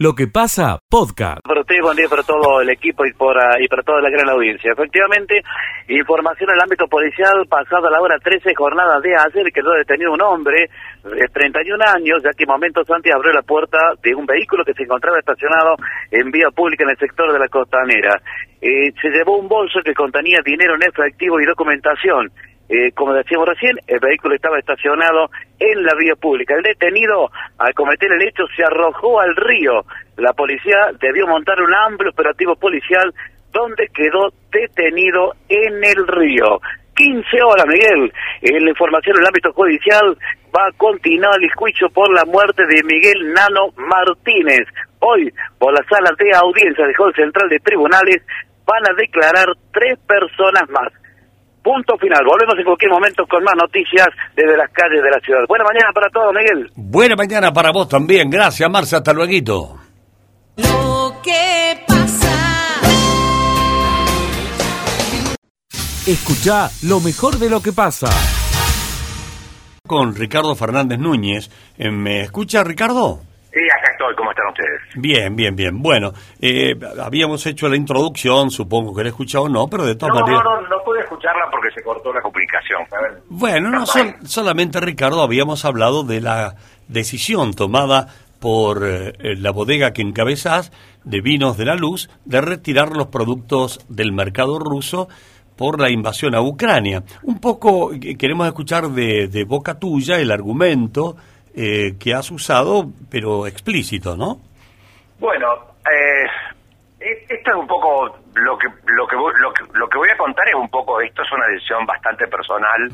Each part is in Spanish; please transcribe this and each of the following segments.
Lo que pasa, podcast. Para ustedes, buen día para todo el equipo y, por, ah, y para toda la gran audiencia. Efectivamente, información en el ámbito policial, pasada la hora 13, jornada de ayer, quedó detenido un hombre de 31 años, ya que momentos antes abrió la puerta de un vehículo que se encontraba estacionado en vía pública en el sector de la costanera. Eh, se llevó un bolso que contenía dinero en efectivo y documentación. Eh, como decíamos recién, el vehículo estaba estacionado en la vía pública. El detenido, al cometer el hecho, se arrojó al río. La policía debió montar un amplio operativo policial donde quedó detenido en el río. 15 horas, Miguel. La información en el ámbito judicial va a continuar el juicio por la muerte de Miguel Nano Martínez. Hoy, por la sala de audiencia del Juez Central de Tribunales, van a declarar tres personas más. Punto final. Volvemos en cualquier momento con más noticias desde las calles de la ciudad. Buena mañana para todos, Miguel. Buena mañana para vos también. Gracias, Marcia. Hasta luego. Lo que pasa. Escucha lo mejor de lo que pasa. Con Ricardo Fernández Núñez. Eh, ¿Me escucha, Ricardo? Sí, acá estoy. ¿Cómo están ustedes? Bien, bien, bien. Bueno, eh, habíamos hecho la introducción, supongo que la he escuchado o no, pero de todas No, maneras... no, no, no pude escucharla porque se cortó la comunicación. A ver. Bueno, no sol- solamente Ricardo habíamos hablado de la decisión tomada por eh, la bodega que encabezás de Vinos de la Luz de retirar los productos del mercado ruso por la invasión a Ucrania. Un poco eh, queremos escuchar de, de boca tuya el argumento eh, que has usado, pero explícito, ¿no? Bueno, esto es un poco lo que lo que voy- lo que lo que voy a contar es un poco esto es una decisión bastante personal,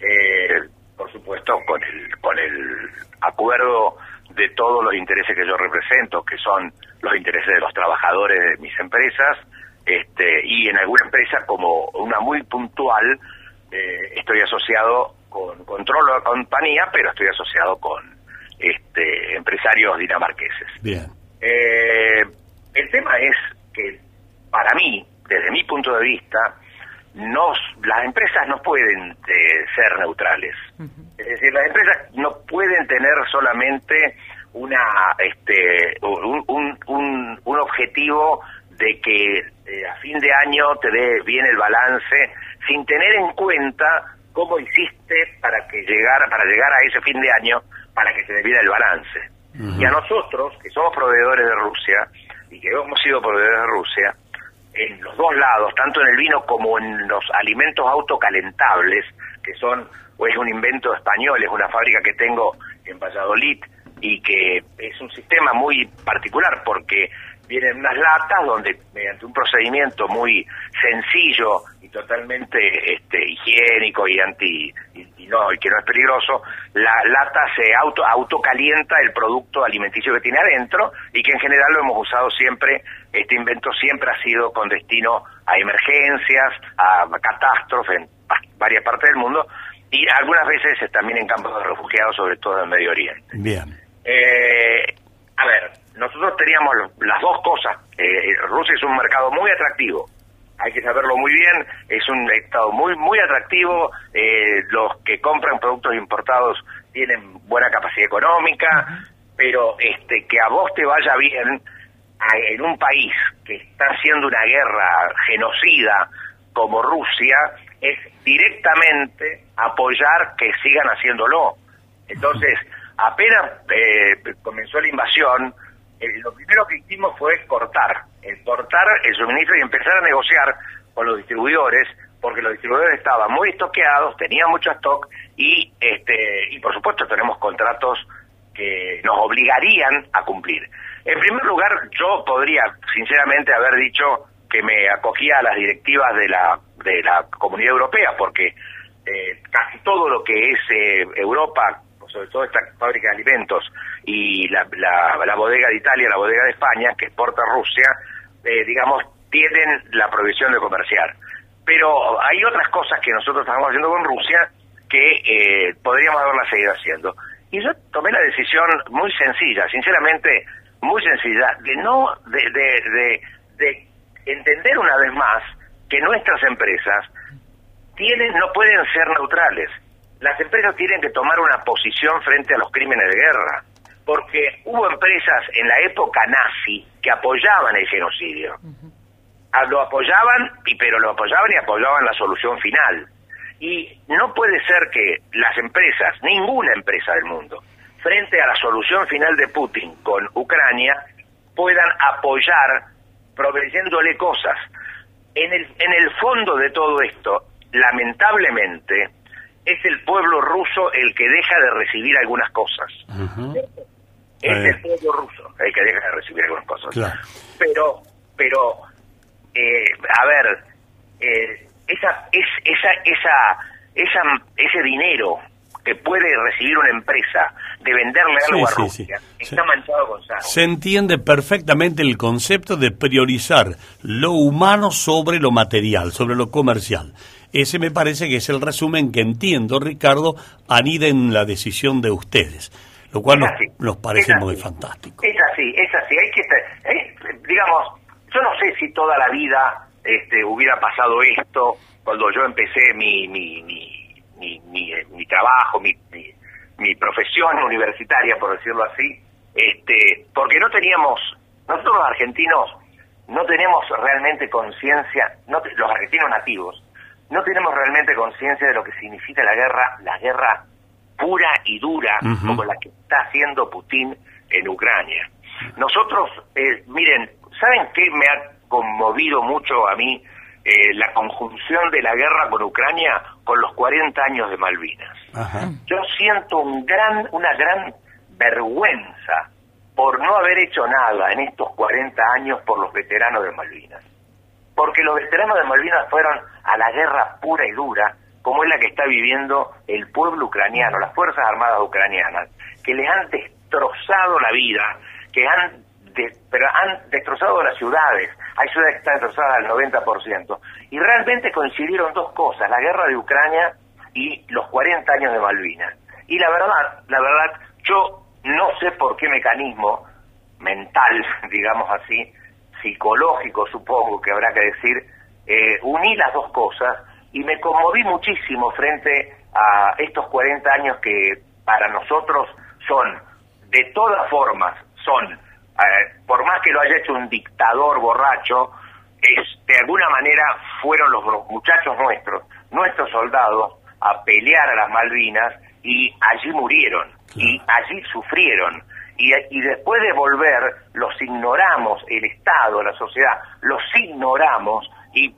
eh, por supuesto con el con el acuerdo de todos los intereses que yo represento, que son los intereses de los trabajadores de mis empresas, este y en alguna empresa como una muy puntual eh, estoy asociado con controlo de compañía, pero estoy asociado con este empresarios dinamarqueses. Bien. Eh, el tema es que para mí, desde mi punto de vista, no, las empresas no pueden eh, ser neutrales. Es decir, las empresas no pueden tener solamente una este un, un, un- un objetivo de que eh, a fin de año te dé bien el balance sin tener en cuenta cómo hiciste para que llegara para llegar a ese fin de año para que te dé bien el balance. Y a nosotros, que somos proveedores de Rusia y que hemos sido proveedores de Rusia, en los dos lados, tanto en el vino como en los alimentos autocalentables, que son, o es un invento español, es una fábrica que tengo en Valladolid y que es un sistema muy particular porque vienen unas latas donde mediante un procedimiento muy sencillo y totalmente este, higiénico y anti y, y no y que no es peligroso la lata se auto autocalienta el producto alimenticio que tiene adentro y que en general lo hemos usado siempre este invento siempre ha sido con destino a emergencias a catástrofes en va- varias partes del mundo y algunas veces también en campos de refugiados sobre todo en Medio Oriente Bien. eh, a ver, nosotros teníamos las dos cosas. Eh, Rusia es un mercado muy atractivo. Hay que saberlo muy bien. Es un estado muy muy atractivo. Eh, los que compran productos importados tienen buena capacidad económica, pero este que a vos te vaya bien en un país que está haciendo una guerra genocida como Rusia es directamente apoyar que sigan haciéndolo. Entonces, apenas eh, comenzó la invasión, eh, lo primero que hicimos fue cortar, el cortar el suministro y empezar a negociar con los distribuidores, porque los distribuidores estaban muy estoqueados, tenían mucho stock y, este, y por supuesto tenemos contratos que nos obligarían a cumplir. En primer lugar, yo podría sinceramente haber dicho que me acogía a las directivas de la, de la Comunidad Europea, porque eh, casi todo lo que es eh, Europa, sobre todo esta fábrica de alimentos y la, la, bodega de Italia, la bodega de España, que exporta Rusia, eh, digamos, tienen la prohibición de comerciar. Pero hay otras cosas que nosotros estamos haciendo con Rusia que eh, podríamos haberla seguido haciendo. Y yo tomé la decisión muy sencilla, sinceramente muy sencilla, de no, de, de, de, de entender una vez más que nuestras empresas tienen, no pueden ser neutrales. Las empresas tienen que tomar una posición frente a los crímenes de guerra. porque hubo empresas en la época nazi que apoyaban el genocidio. Ah, Lo apoyaban, y pero lo apoyaban y apoyaban la solución final. Y no puede ser que las empresas, ninguna empresa del mundo, frente a la solución final de Putin con Ucrania, puedan apoyar proveyéndole cosas. En el, en el fondo de todo esto, lamentablemente, es el pueblo ruso el que deja de recibir algunas cosas. Ujú. Es el pueblo ruso el que deja de recibir algunas cosas. Claro. Pero, pero, eh, a ver, eh, esa, es, esa, esa, esa, ese dinero que puede recibir una empresa de venderle Sí, algo a Rusia sí. está manchado con sangre. Se entiende perfectamente el concepto de priorizar lo humano sobre lo material, sobre lo comercial. Ese me parece que es el resumen que entiendo, Ricardo, anida en la decisión de ustedes, lo cual nos, parece muy fantástico. Es así, es así. Hay que, eh, digamos, yo no sé si toda la vida este, hubiera pasado esto cuando yo empecé mi mi, mi, mi, mi, mi trabajo, mi, mi, mi profesión universitaria, por decirlo así, este, porque no teníamos, nosotros los argentinos no tenemos realmente conciencia, no los argentinos nativos, no tenemos realmente conciencia de lo que significa la guerra, la guerra pura y dura como la que está haciendo Putin en Ucrania. Nosotros, eh, miren, ¿saben qué me ha conmovido mucho a mí? Eh, la conjunción de la guerra con Ucrania con los 40 años de Malvinas. Ajá. Yo siento un gran, una gran vergüenza por no haber hecho nada en estos 40 años por los veteranos de Malvinas. Porque los veteranos de Malvinas fueron a la guerra pura y dura, como es la que está viviendo el pueblo ucraniano, las Fuerzas Armadas ucranianas, que les han destrozado la vida, que han, de- pero han destrozado las ciudades. Hay ciudades que están destrozadas al 90%. Y realmente coincidieron dos cosas, la guerra de Ucrania y los 40 años de Malvinas. Y la verdad, la verdad, yo no sé por qué mecanismo mental, digamos así, psicológico supongo que habrá que decir, eh, uní las dos cosas y me conmoví muchísimo frente a estos 40 años que para nosotros son, de todas formas, son, eh, por más que lo haya hecho un dictador borracho, es, de alguna manera fueron los, los muchachos nuestros, nuestros soldados, a pelear a las Malvinas y allí murieron y allí sufrieron. Y, y después de volver, los ignoramos, el Estado, la sociedad, los ignoramos y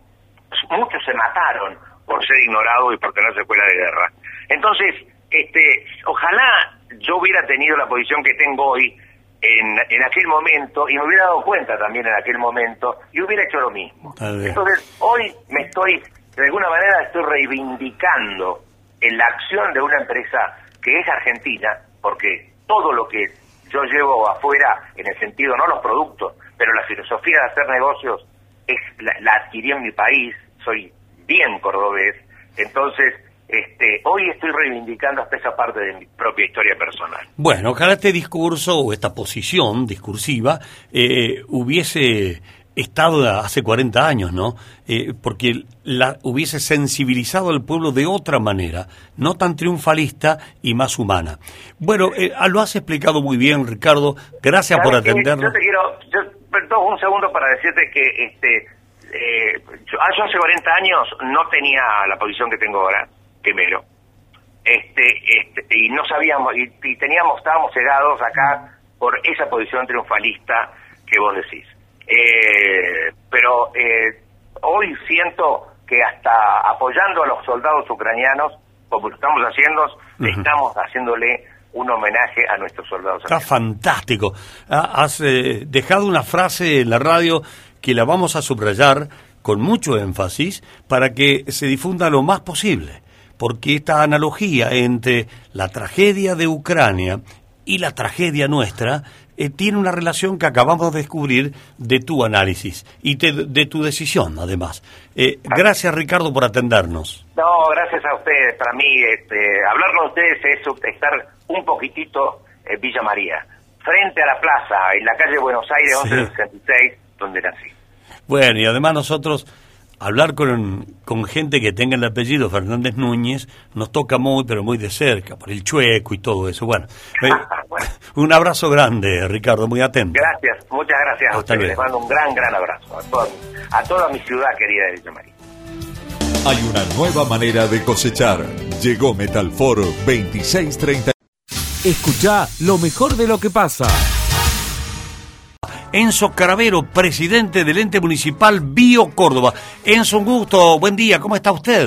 muchos se mataron por ser ignorados y por tener secuela de guerra. Entonces, este, ojalá yo hubiera tenido la posición que tengo hoy en, en aquel momento y me hubiera dado cuenta también en aquel momento y hubiera hecho lo mismo. Entonces, hoy me estoy, de alguna manera, estoy reivindicando en la acción de una empresa que es argentina, porque todo lo que yo llevo afuera, en el sentido, no los productos, pero la filosofía de hacer negocios, la, la adquirí en mi país, soy bien cordobés, entonces este, hoy estoy reivindicando hasta esa parte de mi propia historia personal. Bueno, ojalá este discurso o esta posición discursiva eh, hubiese estado hace 40 años, ¿no? Eh, porque la, hubiese sensibilizado al pueblo de otra manera, no tan triunfalista y más humana. Bueno, eh, ah, lo has explicado muy bien, Ricardo. Gracias por atendernos. Yo te quiero, yo, perdón, un segundo para decirte que este, eh, yo, ah, yo hace 40 años no tenía la posición que tengo ahora, primero. Este, este, y no sabíamos, y, y teníamos, estábamos cegados acá por esa posición triunfalista que vos decís. Eh, pero eh, hoy siento que hasta apoyando a los soldados ucranianos, como lo estamos haciendo, estamos haciéndole un homenaje a nuestros soldados. Está fantástico. Ha- Has eh, dejado una frase en la radio que la vamos a subrayar con mucho énfasis para que se difunda lo más posible, porque esta analogía entre la tragedia de Ucrania y la tragedia nuestra eh, tiene una relación que acabamos de descubrir de tu análisis y te- de tu decisión, además. Eh, gracias, Ricardo, por atendernos. No, gracias a ustedes. Para mí, este, hablar con ustedes es estar un poquitito en Villa María, frente a la plaza, en la calle Buenos Aires Sí. 1166, donde nací. Bueno, y además nosotros hablar con, con gente que tenga el apellido Fernández Núñez nos toca muy, pero muy de cerca, por el chueco y todo eso. Bueno, Bueno. un abrazo grande, Ricardo, muy atento. Gracias, muchas gracias a Hasta ustedes. luego. Les mando un gran, gran abrazo a toda, a toda mi ciudad querida de Villa María. Hay una nueva manera de cosechar. Llegó Metalfor 2630. Escucha lo mejor de lo que pasa. Enzo Caravero, presidente del ente municipal Bio Córdoba. Enzo, un gusto, buen día, ¿cómo está usted?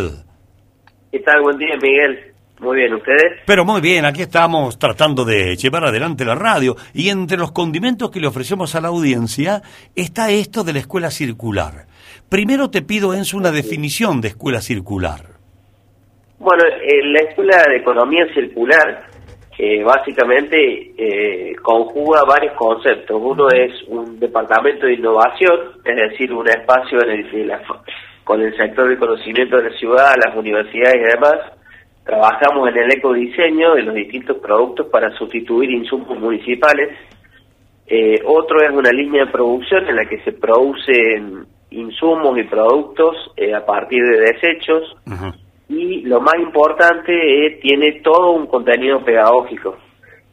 ¿Qué tal? Buen día, Miguel. Muy bien, ¿ustedes? Pero muy bien, aquí estamos tratando de llevar adelante la radio y entre los condimentos que le ofrecemos a la audiencia está esto de la escuela circular. Primero te pido, Enzo, una definición de escuela circular. Bueno, eh, la Escuela de Economía Circular eh, básicamente eh, conjuga varios conceptos. Uno es un departamento de innovación, es decir, un espacio en el que la- con el sector de conocimiento de la ciudad, las universidades y demás, trabajamos en el ecodiseño de los distintos productos para sustituir insumos municipales. Eh, otro es una línea de producción en la que se producen insumos y productos eh, a partir de desechos. Y lo más importante eh, tiene todo un contenido pedagógico.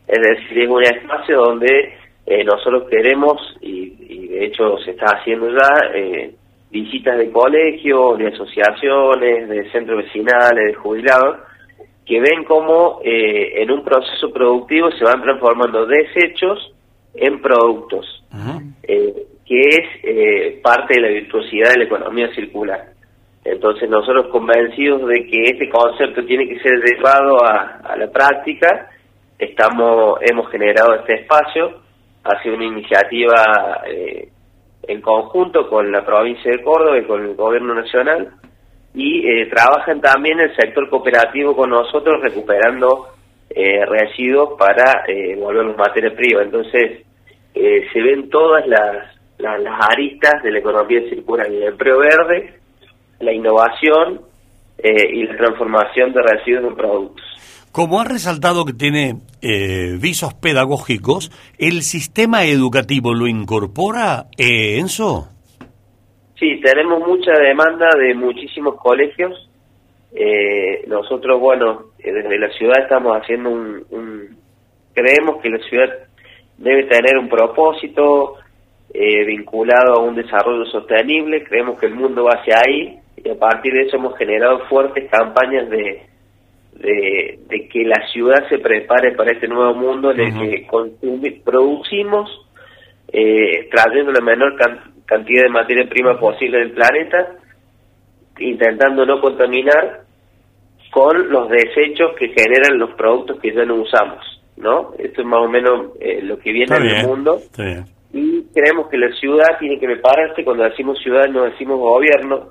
Es decir, es un espacio donde eh, nosotros queremos, y, y de hecho se está haciendo ya, eh, visitas de colegios, de asociaciones, de centros vecinales, de jubilados, que ven cómo eh, en un proceso productivo se van transformando desechos en productos eh, que es eh, parte de la virtuosidad de la economía circular. Entonces nosotros convencidos de que este concepto tiene que ser llevado a, la práctica, estamos hemos generado este espacio, ha sido una iniciativa eh, en conjunto con la provincia de Córdoba y con el gobierno nacional y eh, trabajan también el sector cooperativo con nosotros recuperando eh, residuos para eh, volverlos materia prima. Entonces, eh, se ven todas las, las, aristas de la economía circular, el empleo verde, la innovación eh, y la transformación de residuos en productos. Como ha resaltado que tiene eh, visos pedagógicos, ¿el sistema educativo lo incorpora, eh, Enzo? Sí, tenemos mucha demanda de muchísimos colegios. Eh, nosotros, bueno, eh, desde la ciudad estamos haciendo un, un- Creemos que la ciudad debe tener un propósito eh, vinculado a un desarrollo sostenible. Creemos que el mundo va hacia ahí y a partir de eso hemos generado fuertes campañas de, de, de que la ciudad se prepare para este nuevo mundo en el que producimos eh, trayendo la menor can- cantidad de materia prima posible del planeta, intentando no contaminar con los desechos que generan los productos que ya no usamos, ¿no? Esto es más o menos eh, lo que viene Está en el bien, mundo está bien. y creemos que la ciudad tiene que prepararse, cuando decimos ciudad no decimos gobierno,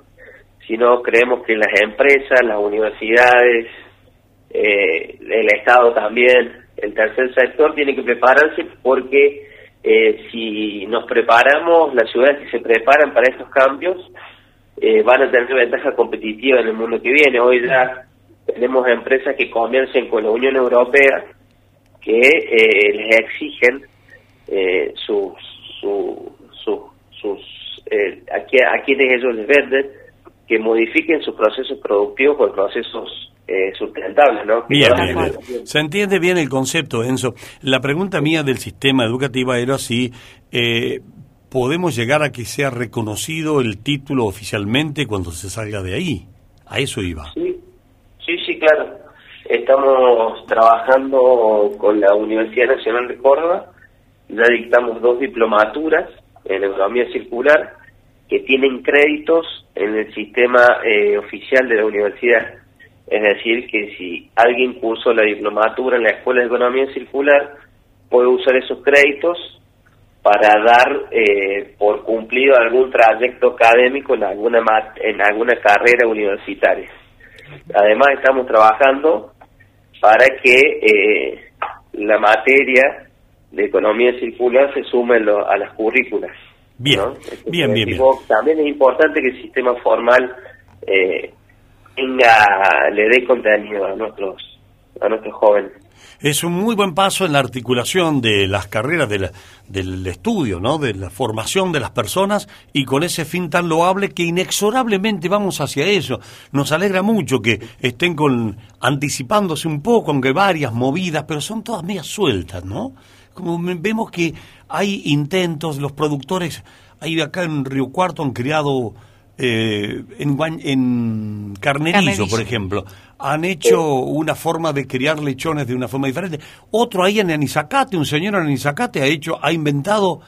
sino creemos que las empresas, las universidades, eh, el Estado también, el tercer sector tiene que prepararse porque eh, si nos preparamos, las ciudades que se preparan para estos cambios eh, van a tener ventaja competitiva en el mundo que viene. Hoy ya tenemos empresas que comercian con la Unión Europea que les exigen sus, su, su- sus a, a quienes ellos les venden que modifiquen sus procesos productivos por procesos eh, sustentables, ¿no? Bien, bien, bien. Se entiende bien el concepto, Enzo. La pregunta mía del sistema educativo era si eh, podemos llegar a que sea reconocido el título oficialmente cuando se salga de ahí. A eso iba. Sí, sí, sí, claro. Estamos trabajando con la Universidad Nacional de Córdoba. Ya dictamos dos diplomaturas en economía circular que tienen créditos en el sistema eh, oficial de la universidad. Es decir, que si alguien cursó la diplomatura en la Escuela de Economía Circular, puede usar esos créditos para dar eh, por cumplido algún trayecto académico en alguna en alguna carrera universitaria. Además estamos trabajando para que eh, la materia de economía circular se sume a las currículas. Bien, bien, bien, También es importante que el sistema formal eh, tenga, le dé contenido a nuestros a nuestros jóvenes. Es un muy buen paso en la articulación de las carreras de la- del estudio, ¿no? De la formación de las personas y con ese fin tan loable que inexorablemente vamos hacia eso. Nos alegra mucho que estén con anticipándose un poco, aunque varias movidas, pero son todas medias sueltas, ¿no? Como me- vemos que hay intentos, los productores, hay acá en Río Cuarto han creado eh, en, Guan- en Carnerizo, Carnerizo. por ejemplo, han hecho una forma de criar lechones de una forma diferente. Otro ahí en Anizacate, un señor en Anizacate ha hecho, ha inventado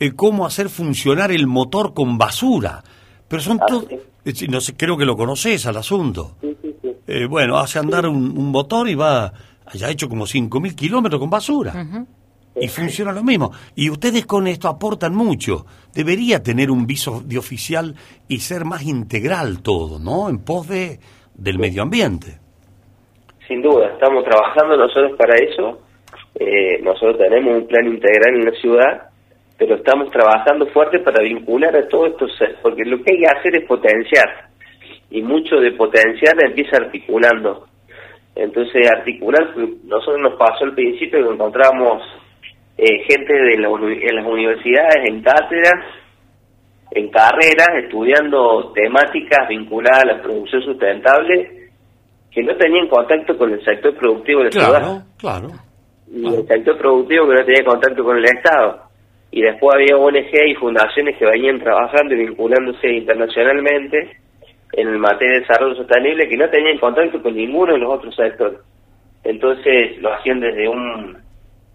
eh, cómo hacer funcionar el motor con basura. Pero son Ah, todos, sí. no sé, creo que lo conoces al asunto. Sí, sí, sí. Eh, bueno, hace andar un, un motor y va, ya ha hecho como 5.000 kilómetros con basura. Y funciona lo mismo. Y ustedes con esto aportan mucho. Debería tener un viso de oficial y ser más integral todo, ¿no? En pos de, del medio ambiente. Sin duda, estamos trabajando nosotros para eso. Eh, nosotros tenemos un plan integral en la ciudad, pero estamos trabajando fuerte para vincular a todos estos, porque lo que hay que hacer es potenciar. Y mucho de potenciar empieza articulando. Entonces, articular, nosotros nos pasó al principio que encontramos eh, gente de la en las universidades, en cátedras, en carreras, estudiando temáticas vinculadas a la producción sustentable, que no tenían contacto con el sector productivo de la ciudad Claro, claro. y el sector productivo que no tenía contacto con el Estado. Y después había ONG y fundaciones que venían trabajando y vinculándose internacionalmente en el materia de desarrollo sostenible que no tenían contacto con ninguno de los otros sectores. Entonces lo hacían desde un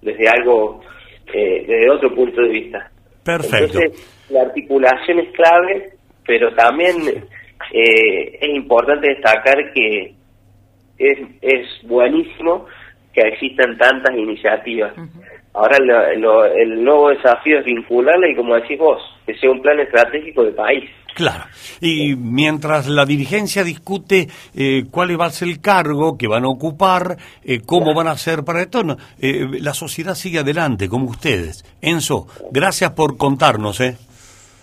desde algo eh, desde otro punto de vista. Perfecto. Entonces la articulación es clave, pero también eh, es importante destacar que es, es buenísimo que existan tantas iniciativas. Ahora lo- lo- el nuevo desafío es vincularla y como decís vos, que sea un plan estratégico de país. Claro. Y mientras la dirigencia discute eh, cuál va a ser el cargo que van a ocupar, eh, cómo van a hacer para esto, no, eh, la sociedad sigue adelante, como ustedes. Enzo, gracias por contarnos. ¿eh?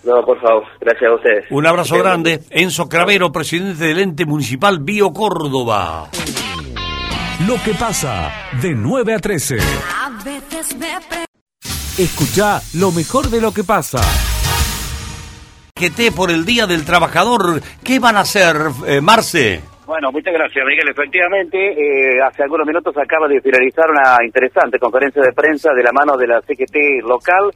No, por favor, gracias a ustedes. Un abrazo grande. Enzo Cravero, presidente del ente municipal Bio Córdoba. Lo que pasa de 9 a 13. Veces me Escucha lo mejor de lo que pasa. GT por el Día del Trabajador. ¿Qué van a hacer, eh, Marce? Bueno, muchas gracias, Miguel. Efectivamente, eh, hace algunos minutos acaba de finalizar una interesante conferencia de prensa de la mano de la CGT local,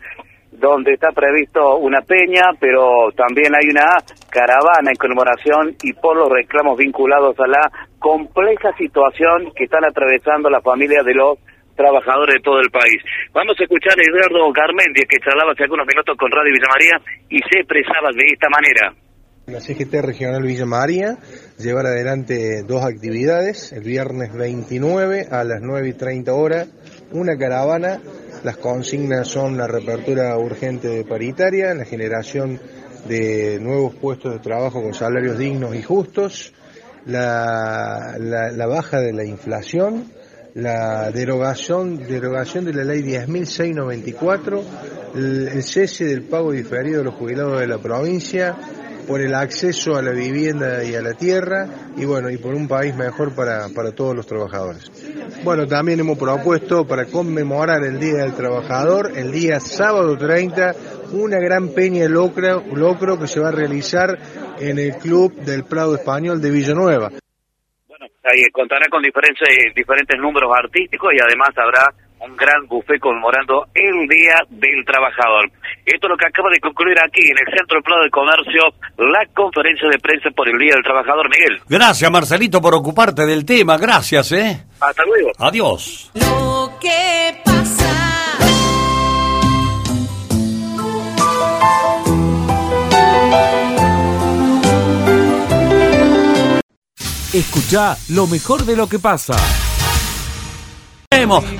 donde está previsto una peña, pero también hay una caravana en conmemoración y por los reclamos vinculados a la compleja situación que están atravesando las familias de los trabajadores de todo el país. Vamos a escuchar a Eduardo Garmendia, que charlaba hace algunos minutos con Radio Villa María y se expresaba de esta manera. La CGT Regional Villa María llevar adelante dos actividades, el viernes 29 a las 9 y 30 horas, una caravana, las consignas son la reapertura urgente de paritaria, la generación de nuevos puestos de trabajo con salarios dignos y justos, la, la- la baja de la inflación, la derogación, derogación de la ley 10.694, el, el cese del pago diferido de los jubilados de la provincia, por el acceso a la vivienda y a la tierra y bueno, y por un país mejor para, para todos los trabajadores. Bueno, también hemos propuesto para conmemorar el Día del Trabajador, el día sábado 30, una gran peña locro, locro que se va a realizar en el Club del Prado Español de Villanueva. Ahí contará con diferentes, diferentes números artísticos y además habrá un gran buffet conmemorando el Día del Trabajador. Esto es lo que acaba de concluir aquí en el Centro Plano de Comercio, la conferencia de prensa por el Día del Trabajador, Miguel. Gracias, Marcelito, por ocuparte del tema. Gracias, ¿eh? Hasta luego. Adiós. Lo que Escucha lo mejor de lo que pasa.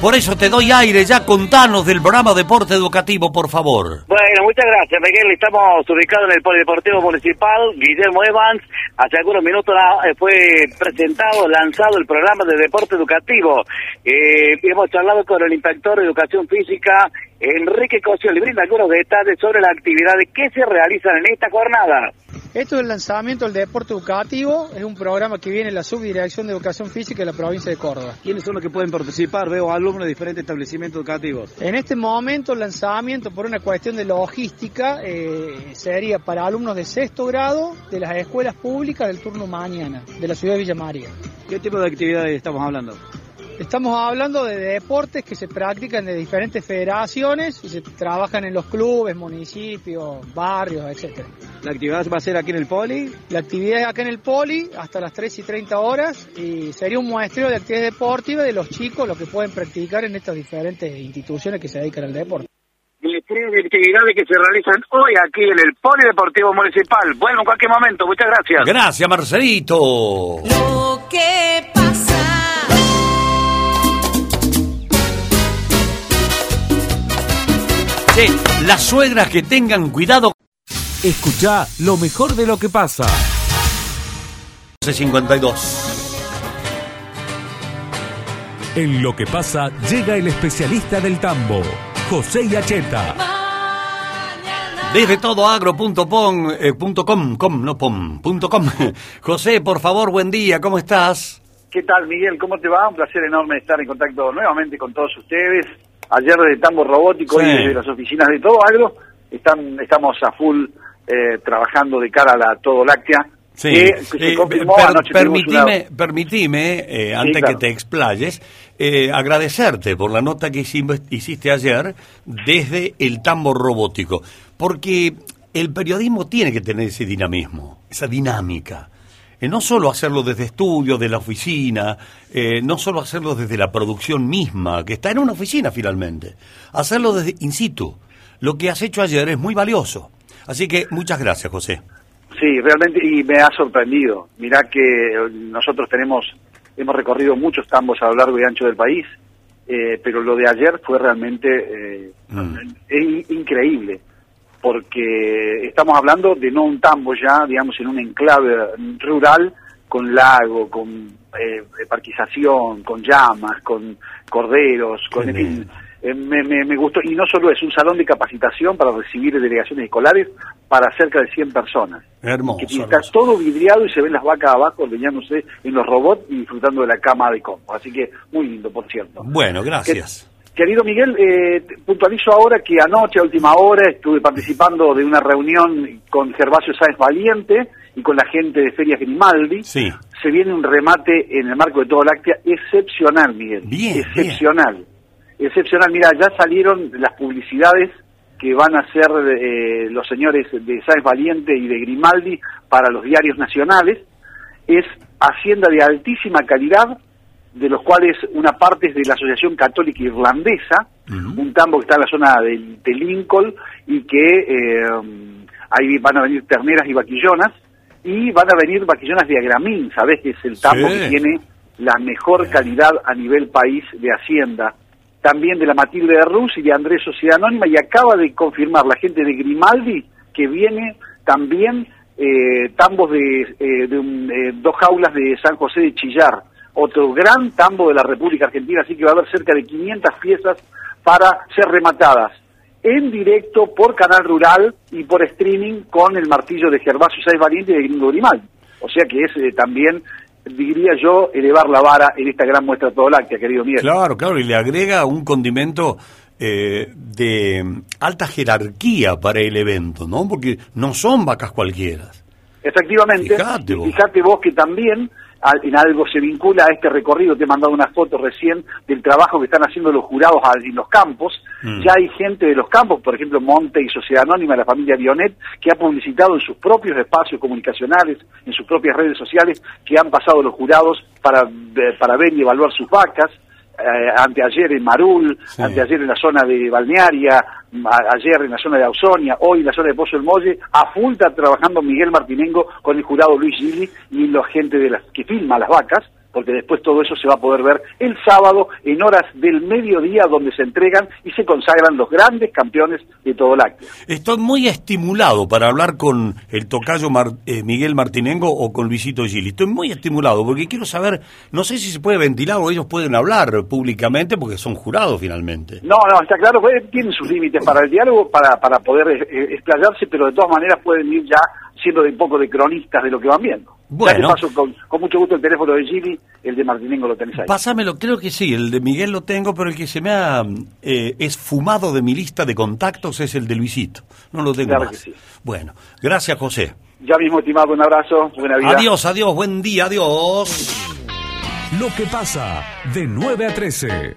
Por eso te doy aire, ya contanos del programa Deporte Educativo, por favor. Bueno, muchas gracias, Miguel. Estamos ubicados en el Polideportivo Municipal. Guillermo Evans, hace algunos minutos ah, eh, fue presentado, lanzado el programa de deporte educativo. Eh, hemos charlado con el inspector de Educación Física, Enrique Cosio, le brinda algunos detalles sobre las actividades que se realizan en esta jornada. Esto es el lanzamiento del deporte educativo, es un programa que viene en la Subdirección de Educación Física de la provincia de Córdoba. ¿Quiénes son los que pueden participar? Veo alumnos de diferentes establecimientos educativos. En este momento el lanzamiento por una cuestión de logística eh, sería para alumnos de sexto grado de las escuelas públicas del turno mañana de la ciudad de Villa María. ¿Qué tipo de actividades estamos hablando? Estamos hablando de deportes que se practican de diferentes federaciones y se trabajan en los clubes, municipios, barrios, etcétera. ¿La actividad va a ser aquí en el Poli? La actividad es acá en el Poli hasta las 3 y 30 horas y sería un muestreo de actividad deportiva de los chicos, lo que pueden practicar en estas diferentes instituciones que se dedican al deporte. tres de actividades que se realizan hoy aquí en el Polideportivo Municipal. Vuelvo en cualquier momento. Muchas gracias. Gracias, Marcelito. Lo que Che, las suegras que tengan cuidado. Escucha lo mejor de lo que pasa. 52. En lo que pasa llega el especialista del tambo, José Yacheta. Desde todoagro.com, eh, punto com, com, no pom, punto com. José, por favor, buen día, ¿cómo estás? ¿Qué tal, Miguel? ¿Cómo te va? Un placer enorme estar en contacto nuevamente con todos ustedes. Ayer desde Tambo Robótico Sí. y desde las oficinas de Todo Agro están, estamos a full eh, trabajando de cara a la Todo Láctea. Sí, que, que Eh, per- permitime, permitime, eh, antes claro. que te explayes, eh, agradecerte por la nota que hicimos- hiciste ayer desde el tambo robótico, porque el periodismo tiene que tener ese dinamismo, esa dinámica. Eh, no solo hacerlo desde estudio, de la oficina, eh, no solo hacerlo desde la producción misma, que está en una oficina finalmente, hacerlo desde in situ. Lo que has hecho ayer es muy valioso. Así que muchas gracias, José. Sí, realmente, y me ha sorprendido. Mirá que eh, nosotros tenemos, hemos recorrido muchos tambos a lo largo y ancho del país, eh, pero lo de ayer fue realmente eh, es in- increíble, porque estamos hablando de no un tambo ya, digamos, en un enclave rural con lago, con eh, parquización, con llamas, con corderos, con en fin, eh, me, me, me gustó, y no solo es un salón de capacitación para recibir delegaciones escolares para cerca de 100 personas. Hermoso. Que está todo vidriado y se ven las vacas abajo ordeñándose en los robots y disfrutando de la cama de compo. Así que muy lindo, por cierto. Bueno, gracias. Querido Miguel, eh, puntualizo ahora que anoche a última hora estuve participando de una reunión con Gervasio Sáenz Valiente y con la gente de Ferias Grimaldi. Sí. Se viene un remate en el marco de todo Láctea excepcional, Miguel. Bien, excepcional. Excepcional. Mira, ya salieron las publicidades que van a hacer eh, los señores de Sáenz Valiente y de Grimaldi para los diarios nacionales. Es hacienda de altísima calidad, de los cuales una parte es de la Asociación Católica Irlandesa, un tambo que está en la zona de, de Lincoln y que eh, ahí van a venir terneras y vaquillonas y van a venir vaquillonas de Agramín, ¿sabés? Que es el tambo Sí. que tiene la mejor calidad a nivel país de Hacienda. También de la Matilde de Rus y de Andrés Sociedad Anónima y acaba de confirmar la gente de Grimaldi que viene también eh, tambos de, eh, de un- eh, dos jaulas de San José de Chillar, otro gran tambo de la República Argentina, así que va a haber cerca de 500 piezas para ser rematadas en directo por Canal Rural y por streaming con el martillo de Gervasio Sáenz Valiente y de Gringo Grimaldi. O sea que es eh, también, diría yo, elevar la vara en esta gran muestra todo láctea, querido Miguel. Claro, claro, y le agrega un condimento eh, de alta jerarquía para el evento, ¿no? Porque no son vacas cualquiera. Efectivamente, Fíjate y vos. fíjate vos que también en algo se vincula a este recorrido, te he mandado una foto recién del trabajo que están haciendo los jurados en los campos, Mm. ya hay gente de los campos, por ejemplo Monte y Sociedad Anónima, la familia Bionet, que ha publicitado en sus propios espacios comunicacionales, en sus propias redes sociales, que han pasado los jurados para, de- para ver y evaluar sus vacas, eh, anteayer en Marul, anteayer en la zona de Balnearia, a- ayer en la zona de Ausonia, hoy en la zona de Pozo del Molle, a full está trabajando Miguel Martinengo con el jurado Luis Gili y la gente de las que filma las vacas porque después todo eso se va a poder ver el sábado en horas del mediodía donde se entregan y se consagran los grandes campeones de todo lácteo. Estoy muy estimulado para hablar con el tocayo Mar- eh, Miguel Martinengo o con Luisito Gili. Estoy muy estimulado porque quiero saber, no sé si se puede ventilar o ellos pueden hablar públicamente porque son jurados finalmente. No, no, está claro, pues, tienen sus límites para el diálogo, para, para poder eh, explayarse, pero de todas maneras pueden ir ya siendo de un poco de cronistas de lo que van viendo. Bueno. paso con, con mucho gusto el teléfono de Gili, el de Martinengo lo tenés ahí. Pásamelo, creo que sí, el de Miguel lo tengo, pero el que se me ha eh, esfumado de mi lista de contactos es el de Luisito. No lo tengo Claro más. que sí. Bueno, gracias José. Ya mismo, estimado, un abrazo, buena vida. Adiós, adiós, buen día, adiós. Lo que pasa de 9 a 13.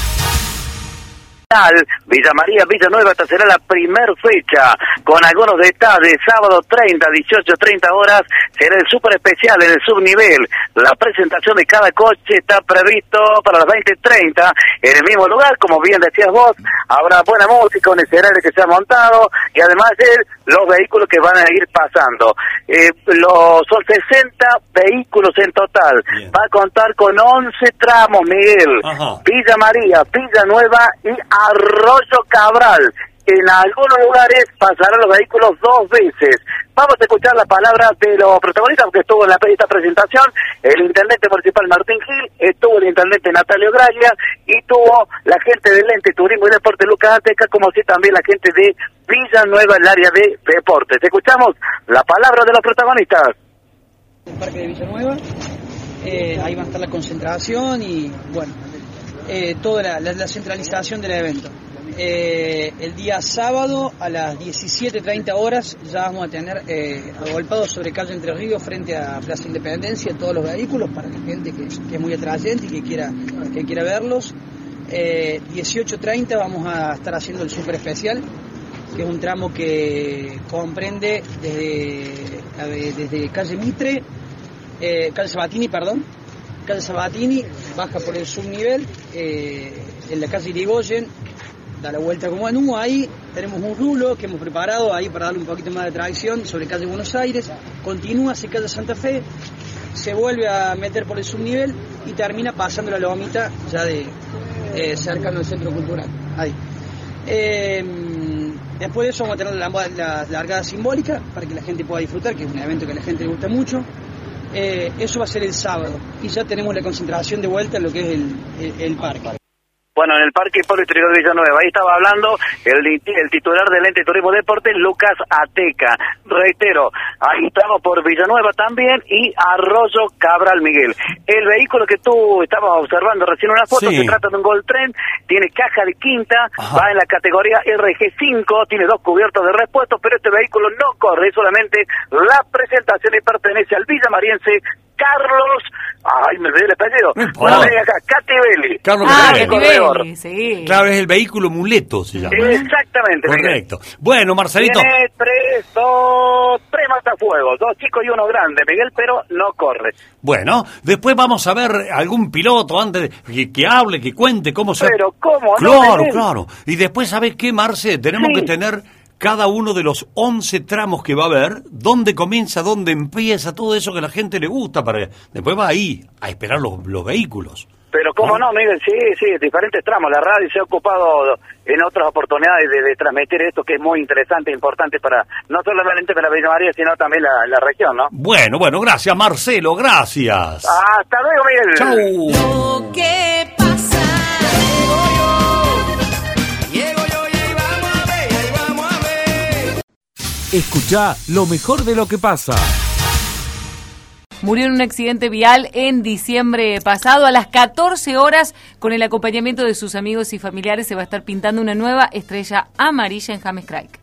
Villa María, Villa Nueva, esta será la primer fecha, con algunos detalles, sábado 30, 18, 30 horas, será el super especial en el subnivel. La presentación de cada coche está previsto para las 20.30 en el mismo lugar, como bien decías vos, habrá buena música, un escenario que se ha montado y además de los vehículos que van a ir pasando. Eh, los, son 60 vehículos en total, va a contar con 11 tramos, Miguel. Ajá. Villa María, Villa Nueva y Arroyo Cabral. En algunos lugares pasarán los vehículos dos veces. Vamos a escuchar la palabra de los protagonistas que estuvo en la, esta presentación. El intendente municipal Martín Gil, estuvo el intendente Natalio Graglia y tuvo la gente del ente Turismo y Deporte Lucas Ateca, como así también la gente de Villa Nueva, el área de deportes. Escuchamos la palabra de los protagonistas. el Parque de Villanueva. Eh, ahí va a estar la concentración y, bueno, eh, toda la, centralización del evento. Eh, el día sábado a las 17.30 horas ya vamos a tener eh, agolpados sobre calle Entre Ríos frente a Plaza Independencia todos los vehículos para la gente que, es muy atrayente y que quiera, que quiera verlos. Eh, 18.30 vamos a estar haciendo el super especial que es un tramo que comprende desde, desde calle Mitre, eh, calle Sabatini, perdón, calle Sabatini, baja por el subnivel, eh, en la calle Irigoyen, da la vuelta como en humo, ahí tenemos un rulo que hemos preparado ahí para darle un poquito más de tracción sobre calle Buenos Aires, continúa hacia calle Santa Fe, se vuelve a meter por el subnivel y termina pasando la lomita ya de eh, cercano al centro cultural. Ahí. Eh, después de eso vamos a tener la, la largada simbólica para que la gente pueda disfrutar, que es un evento que a la gente le gusta mucho. Eh, eso va a ser el sábado y ya tenemos la concentración de vuelta en lo que es el, el- el parque. Bueno, en el Parque Yrigoyen de Villanueva. Ahí estaba hablando el, el titular del ente Turismo Deporte, Lucas Ateca. Reitero, ahí estamos por Villanueva también y Arroyo Cabral Miguel. El vehículo que tú estabas observando recién una foto, Sí. se trata de un Gold Tren, tiene caja de quinta, va en la categoría RG5, tiene dos cubiertos de repuesto, pero este vehículo no corre, solamente la presentación y pertenece al villamariense Carlos, ay, me olvidé el apellido. No. Bueno, ven acá, Cativelli. Carlos Ah, sí. Claro, es el vehículo muleto, se llama. Exactamente. Miguel. Correcto. Bueno, Marcelito. Tiene tres, dos, tres matafuegos, dos chicos y uno grande, Miguel, pero no corre. Bueno, después vamos a ver algún piloto antes de que, que hable, que cuente cómo se... Pero, ¿cómo no, Claro, Miguel? claro. Y después, ¿sabes qué, Marce? Tenemos Sí. que tener cada uno de los 11 tramos que va a haber, dónde comienza, dónde empieza, todo eso que a la gente le gusta, para después va ahí a esperar los, los vehículos. Pero cómo no, Miguel, sí, sí, diferentes tramos. La radio se ha ocupado en otras oportunidades de, de transmitir esto que es muy interesante e importante para no solamente para Villa María, sino también la, la región, ¿no? Bueno, bueno, gracias Marcelo, gracias. Hasta luego, Miguel. Chau. Lo que pasa. Escucha lo mejor de lo que pasa. Murió en un accidente vial en diciembre pasado. A las 14 horas, con el acompañamiento de sus amigos y familiares, se va a estar pintando una nueva estrella amarilla en James Craig.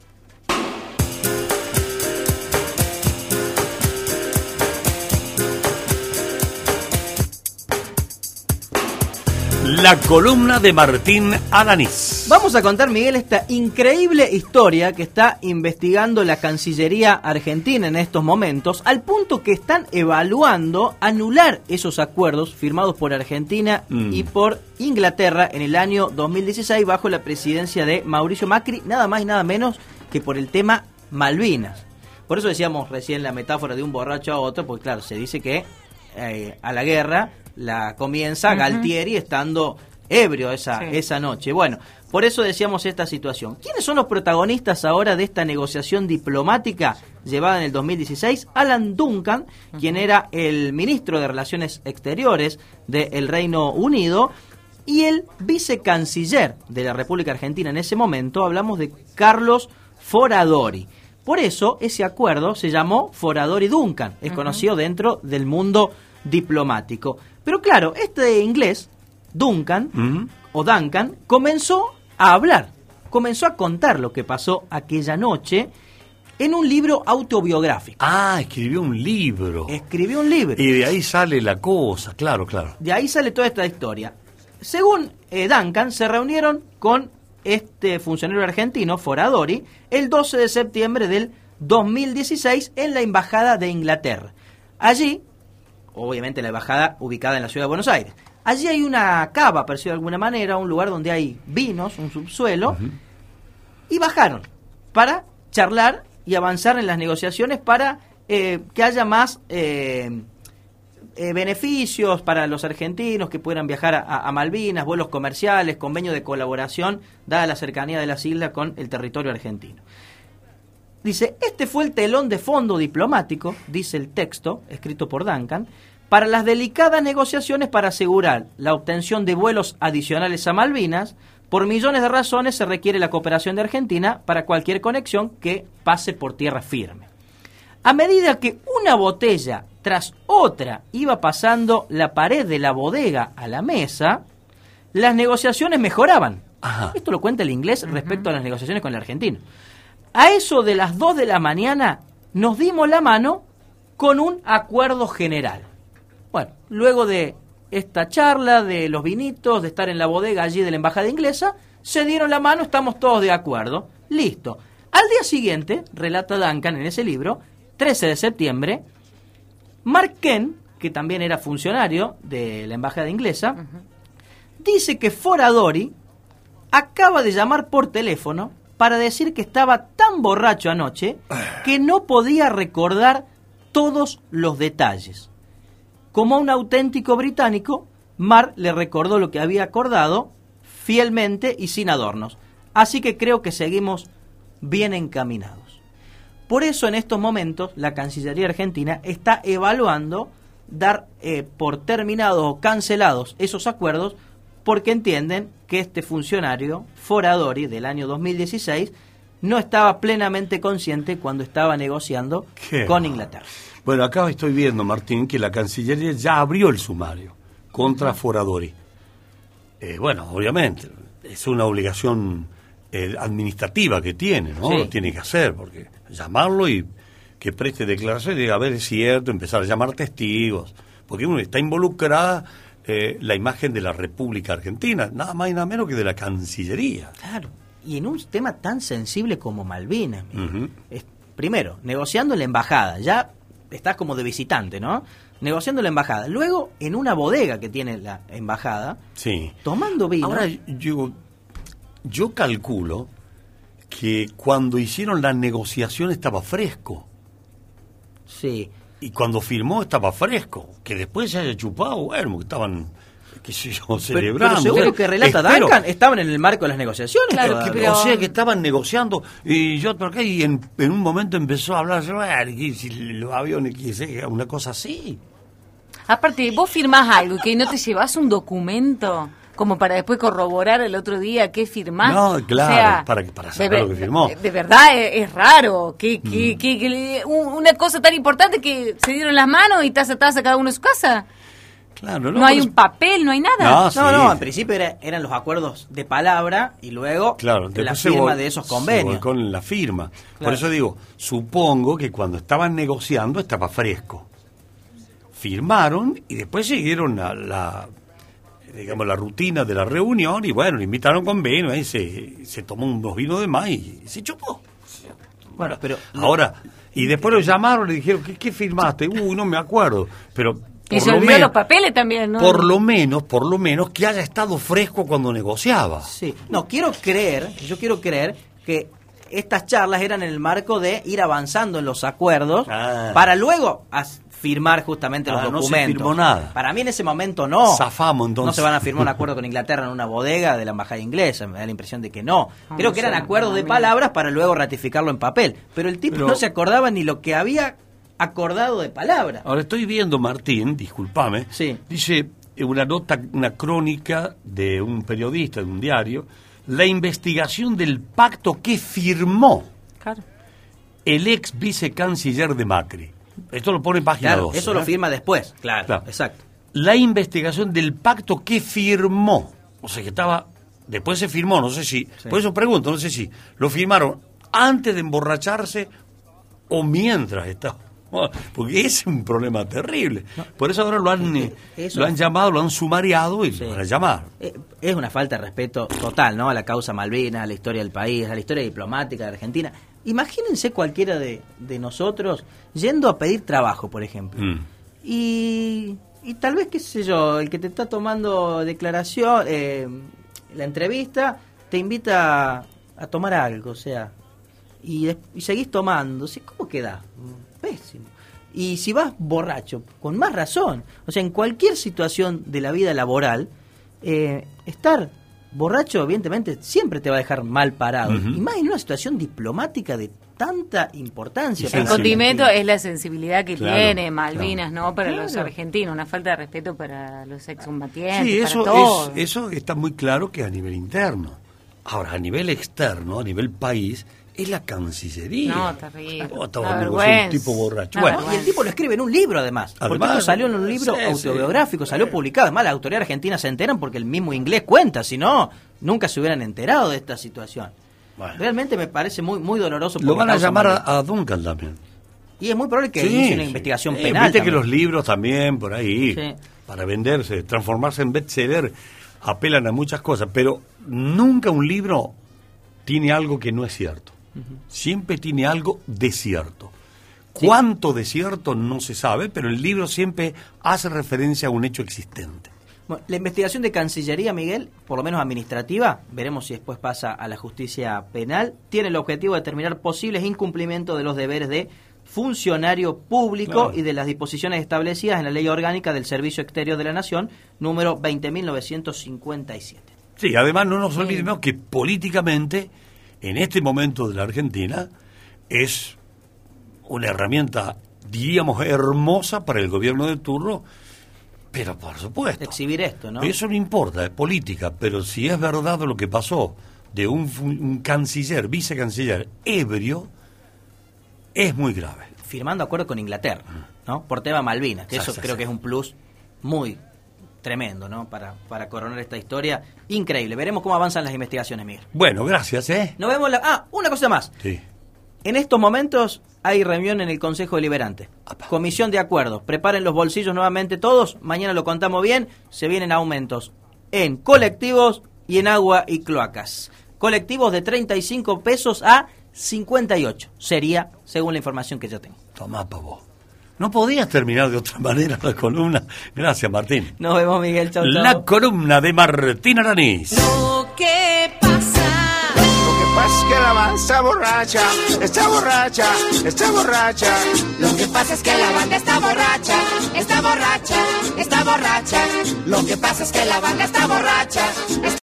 La columna de Martín Alanís. Vamos a contar, Miguel, esta increíble historia que está investigando la Cancillería Argentina en estos momentos, al punto que están evaluando anular esos acuerdos firmados por Argentina Mm. y por Inglaterra en el año 2016 bajo la presidencia de Mauricio Macri, nada más y nada menos que por el tema Malvinas. Por eso decíamos recién la metáfora de un borracho a otro, porque claro, se dice que eh, a la guerra la comienza Ujú. Galtieri estando ebrio esa, Sí. esa noche. Bueno, por eso decíamos esta situación. ¿Quiénes son los protagonistas ahora de esta negociación diplomática llevada en el 2016? Alan Duncan, quien era el ministro de Relaciones Exteriores del Reino Unido, y el vicecanciller de la República Argentina en ese momento, hablamos de Carlos Foradori. Por eso ese acuerdo se llamó Foradori-Duncan, es conocido dentro del mundo diplomático. Pero claro, este inglés, Duncan, Mm. o Duncan, comenzó a hablar, comenzó a contar lo que pasó aquella noche en un libro autobiográfico. Ah, escribió un libro. Escribió un libro. Y de ahí sale la cosa, claro, claro. De ahí sale toda esta historia. Según eh, Duncan, se reunieron con este funcionario argentino, Foradori, el 12 de septiembre del 2016 en la Embajada de Inglaterra. Allí, obviamente la embajada ubicada en la ciudad de Buenos Aires, allí hay una cava, por de alguna manera, un lugar donde hay vinos, un subsuelo, y bajaron para charlar y avanzar en las negociaciones para eh, que haya más eh, eh, beneficios para los argentinos que puedan viajar a, a Malvinas, vuelos comerciales, convenio de colaboración, dada la cercanía de las islas con el territorio argentino. Dice, este fue el telón de fondo diplomático, dice el texto, escrito por Duncan, para las delicadas negociaciones para asegurar la obtención de vuelos adicionales a Malvinas. Por millones de razones se requiere la cooperación de Argentina para cualquier conexión que pase por tierra firme. A medida que una botella tras otra iba pasando la pared de la bodega a la mesa, las negociaciones mejoraban. Esto lo cuenta el inglés respecto a las negociaciones con el argentino. A eso de las 2 de la mañana nos dimos la mano con un acuerdo general. Bueno, luego de esta charla, de los vinitos, de estar en la bodega allí de la embajada inglesa, se dieron la mano, estamos todos de acuerdo. Listo. Al día siguiente, relata Duncan en ese libro, 13 de septiembre, Mark Ken, que también era funcionario de la embajada inglesa, dice que Foradori acaba de llamar por teléfono para decir que estaba tan borracho anoche que no podía recordar todos los detalles. Como un auténtico británico, Mar le recordó lo que había acordado fielmente y sin adornos. Así que creo que seguimos bien encaminados. Por eso en estos momentos la Cancillería Argentina está evaluando dar eh, por terminados o cancelados esos acuerdos porque entienden que este funcionario, Foradori, del año 2016, no estaba plenamente consciente cuando estaba negociando Qué con. Inglaterra. Bueno, acá estoy viendo, Martín, que la Cancillería ya abrió el sumario contra Foradori. Eh, bueno, obviamente, es una obligación eh, administrativa que tiene, ¿no? Sí. Lo tiene que hacer, porque llamarlo y que preste declaración y diga, a ver, es cierto, empezar a llamar testigos, porque uno está involucrada eh, la imagen de la República Argentina, nada más y nada menos que de la Cancillería. Claro. Y en un tema tan sensible como Malvinas. Es- primero, negociando en la embajada. Ya estás como de visitante, ¿no? Negociando la embajada. Luego, en una bodega que tiene la embajada, Sí. tomando vino. Ahora yo, yo calculo que cuando hicieron la negociación estaba fresco. Sí. Y cuando firmó estaba fresco. Que después se haya chupado, bueno, que estaban, qué sé yo, Pero-. Pero seguro que relata Espero- Duncan, estaban en el marco de las negociaciones. Claro, que- o sea que estaban negociando y yo por acá y en, en un momento empezó a hablar "Bueno, que los aviones, que sé, una cosa así. Aparte, vos firmás algo y que no te llevas un documento como para después corroborar el otro día qué firmás. No, claro, O sea, para, para saber lo que firmó. De verdad es, es raro que, Mm. que, que- que un- una cosa tan importante que se dieron las manos y taza a taza cada uno en su casa. Claro, No, hay un papel, no hay nada. No, No, sí. no, en principio era- eran los acuerdos de palabra y luego Claro, la firma vol- de esos convenios. en la firma. Por eso digo, supongo que cuando estaban negociando estaba fresco. Firmaron y después siguieron la, la, digamos, la rutina de la reunión y bueno, le invitaron con vino y se, se tomó unos vinos de más y se chupó. Bueno, pero Ahora, y después lo llamaron y le dijeron, ¿qué, qué firmaste? Uy, no me acuerdo, pero... Y por se lo olvidó menos- los papeles también, ¿no? Por lo menos, por lo menos que haya estado fresco cuando negociaba. Sí, no, quiero creer, yo quiero creer que estas charlas eran en el marco de ir avanzando en los acuerdos Ah. para luego firmar justamente los Ah, no se documentos. firmó nada. Para mí en ese momento no. Zafamos, entonces. No se van a firmar un acuerdo con Inglaterra en una bodega de la embajada inglesa, me da la impresión de que no. Ah, Creo no que eran sé, acuerdos de palabras para luego ratificarlo en papel, pero el tipo Pero- no se acordaba ni lo que había acordado de palabra. Ahora estoy viendo, Martín, discúlpame, dice en una nota, una crónica de un periodista de un diario, la investigación del pacto que firmó Claro. el ex vicecanciller de Macri. Esto lo pone en página Claro, 2. eso lo firma después, claro, Claro. exacto. La investigación del pacto que firmó. O sea, que estaba... Después se firmó, no sé si... Por eso pregunto, no sé si lo firmaron antes de emborracharse o mientras estaba... Porque ese es un problema terrible. Por eso ahora lo han, eh, lo han llamado, lo han sumariado y lo van a llamar. Eh, Es una falta de respeto total, ¿no? A la causa Malvinas, a la historia del país, a la historia diplomática de Argentina. Imagínense cualquiera de, de nosotros yendo a pedir trabajo, por ejemplo. Mm. Y, y tal vez, qué sé yo, el que te está tomando declaración, eh, la entrevista, te invita a, a tomar algo, o sea, y, y seguís tomando. ¿sí? ¿Cómo queda? Pésimo. Y si vas borracho, con más razón. O sea, en cualquier situación de la vida laboral, eh, estar borracho, evidentemente, siempre te va a dejar mal parado. Ujú. Y más en una situación diplomática de tanta importancia. El para condimento es la sensibilidad que Claro, tiene Malvinas, ¿no? Para Claro. los argentinos, una falta de respeto para los excombatientes, Sí, para eso, es, eso está muy claro que a nivel interno. Ahora, a nivel externo, a nivel país, es la Cancillería. No, terrible. ¿Cómo estaba Una negociando un tipo borracho? Bueno, Y el tipo lo escribe en un libro, además. porque esto salió en un libro sí, sí. autobiográfico, salió publicado. Además, la autoridad argentina se enteran porque el mismo inglés cuenta. Si no, nunca se hubieran enterado de esta situación. Realmente me parece muy muy doloroso. lo van a llamar a, a Duncan también. Y es muy probable que Sí, inicie una sí. investigación Eh, penal. Viste que los libros también, por ahí, Sí. para venderse, transformarse en bestseller, apelan a muchas cosas, pero nunca un libro tiene algo que no es cierto. Siempre tiene algo de cierto. Cuánto de cierto no se sabe, pero el libro siempre hace referencia a un hecho existente. Bueno, la investigación de Cancillería, Miguel, por lo menos administrativa, veremos si después pasa a la justicia penal, tiene el objetivo de determinar posibles incumplimientos de los deberes de funcionario público Claro. y de las disposiciones establecidas en la Ley Orgánica del Servicio Exterior de la Nación, número 20.957. Sí, además no nos olvidemos que políticamente, en este momento de la Argentina, es una herramienta, diríamos, hermosa para el gobierno de turno, pero por supuesto. Exhibir esto, ¿no? Eso no importa, es política, pero si es verdad lo que pasó de un, un canciller, vicecanciller ebrio, es muy grave. Firmando acuerdo con Inglaterra, ¿no? Por tema Malvinas, que Sí, eso sí, creo sí. que es un plus muy tremendo, ¿no? Para, para coronar esta historia. Increíble. Veremos cómo avanzan las investigaciones, Miguel. Bueno, gracias, ¿eh? Nos vemos la... Ah, una cosa más. Sí. En estos momentos hay reunión en el Consejo Deliberante. Comisión de acuerdos. Preparen los bolsillos nuevamente todos. Mañana lo contamos bien. Se vienen aumentos en colectivos y en agua y cloacas. Colectivos de 35 pesos a 58. Sería, según la información que yo tengo. Tomá, pavo. No podías terminar de otra manera la columna. Gracias, Martín. Nos vemos, Miguel. Chau, chau. La columna de Martín Aranís. Lo que pasa. Lo que pasa es que la banda está borracha, está borracha, está borracha. Lo que pasa es que la banda está borracha, está borracha, está borracha. Lo que pasa es que la banda está borracha.